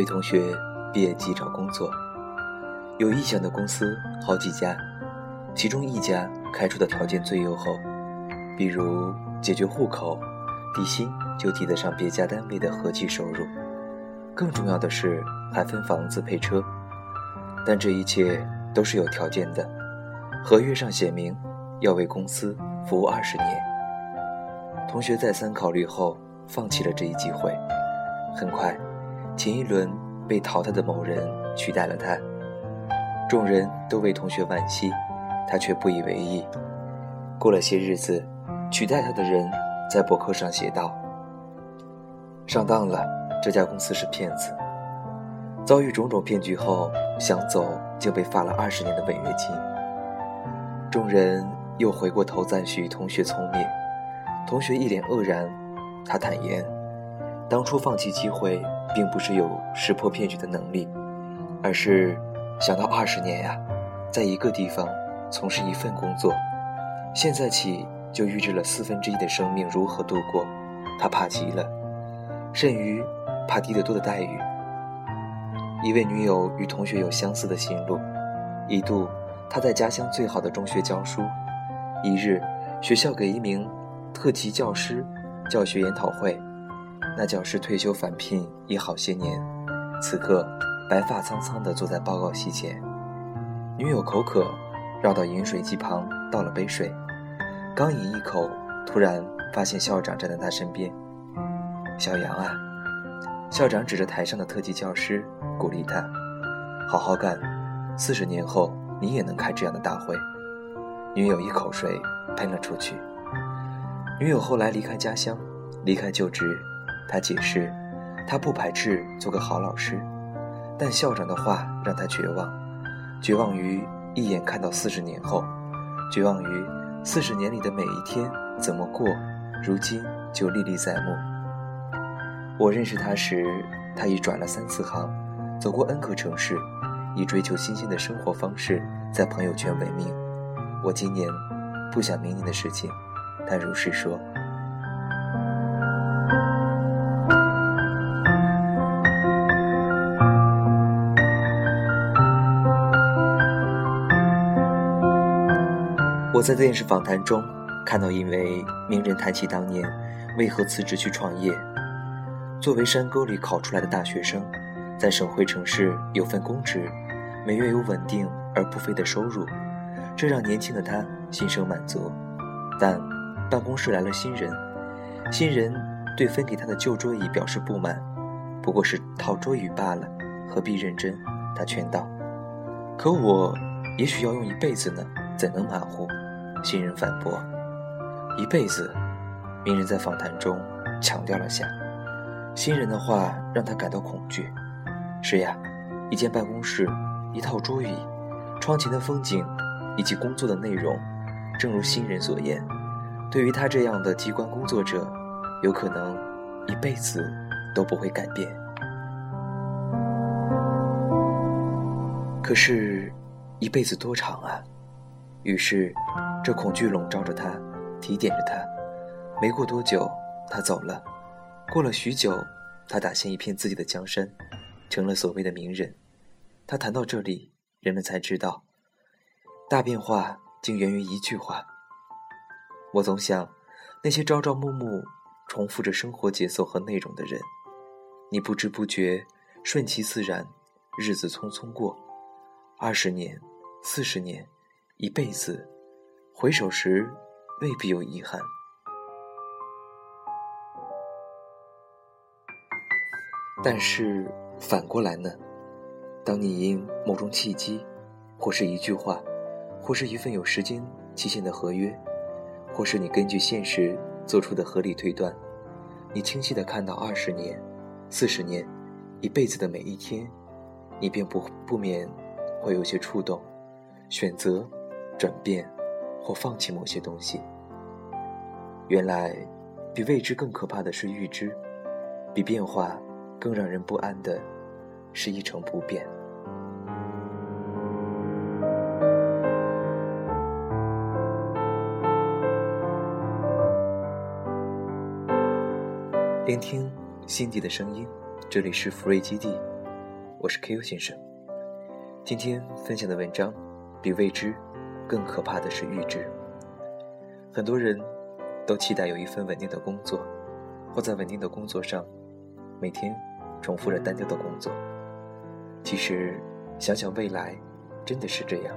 位同学毕业即找工作，有意向的公司好几家，其中一家开出的条件最优厚，比如解决户口，底薪就抵得上别家单位的合计收入。更重要的是还分房子配车，但这一切都是有条件的，合约上写明要为公司服务二十年。同学再三考虑后，放弃了这一机会。很快。前一轮被淘汰的某人取代了他，众人都为同学惋惜，他却不以为意。过了些日子，取代他的人在博客上写道：“上当了，这家公司是骗子。”遭遇种种骗局后，想走就被罚了二十年的违约金。众人又回过头赞许同学聪明，同学一脸愕然，他坦言。当初放弃机会，并不是有识破骗局的能力，而是想到二十年呀，在一个地方从事一份工作，现在起就预支了四分之一的生命如何度过，他怕极了，甚于怕低得多的待遇。一位女友与同学有相似的心路，一度她在家乡最好的中学教书，一日学校给一名特级教师教学研讨会。那教师退休返聘已好些年，此刻白发苍苍地坐在报告席前。女友口渴，绕到饮水机旁倒了杯水，刚饮一口，突然发现校长站在他身边。小杨啊，校长指着台上的特级教师，鼓励他：“好好干，四十年后你也能开这样的大会。”女友一口水喷了出去。女友后来离开家乡，离开就职。他解释，他不排斥做个好老师，但校长的话让他绝望，绝望于一眼看到四十年后，绝望于四十年里的每一天怎么过，如今就历历在目。我认识他时，他已转了三四行，走过 N 个城市，以追求新鲜的生活方式在朋友圈闻名。我今年不想明年的事情，他如是说。我在电视访谈中看到一位名人谈起当年为何辞职去创业。作为山沟里考出来的大学生，在省会城市有份公职，每月有稳定而不菲的收入，这让年轻的他心生满足。但办公室来了新人，新人对分给他的旧桌椅表示不满，不过是套桌椅罢了，何必认真？他劝道：“可我也许要用一辈子呢，怎能马虎？”新人反驳：“一辈子。”名人在访谈中强调了下。新人的话让他感到恐惧。是呀，一间办公室，一套桌椅，窗前的风景，以及工作的内容，正如新人所言，对于他这样的机关工作者，有可能一辈子都不会改变。可是，一辈子多长啊？于是，这恐惧笼罩着他，提点着他。没过多久，他走了。过了许久，他打下一片自己的江山，成了所谓的名人。他谈到这里，人们才知道，大变化竟源于一句话。我总想，那些朝朝暮暮重复着生活节奏和内容的人，你不知不觉，顺其自然，日子匆匆过，二十年，四十年。一辈子，回首时未必有遗憾。但是反过来呢？当你因某种契机，或是一句话，或是一份有时间期限的合约，或是你根据现实做出的合理推断，你清晰的看到二十年、四十年、一辈子的每一天，你便不不免会有些触动，选择。转变，或放弃某些东西。原来，比未知更可怕的是预知，比变化更让人不安的是一成不变。聆听心底的声音，这里是福瑞基地，我是 Q 先生。今天分享的文章，比未知更可怕的是预知。很多人都期待有一份稳定的工作，或在稳定的工作上，每天重复着单调的工作。其实，想想未来，真的是这样。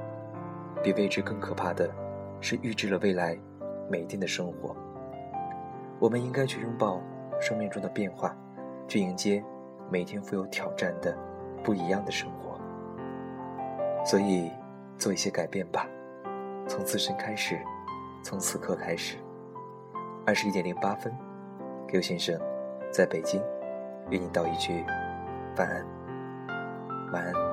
比未知更可怕的是预知了未来每一天的生活。我们应该去拥抱生命中的变化，去迎接每天富有挑战的不一样的生活。所以，做一些改变吧，从自身开始，从此刻开始。二十一点零八分刘先生在北京，与你道一句晚安，晚安。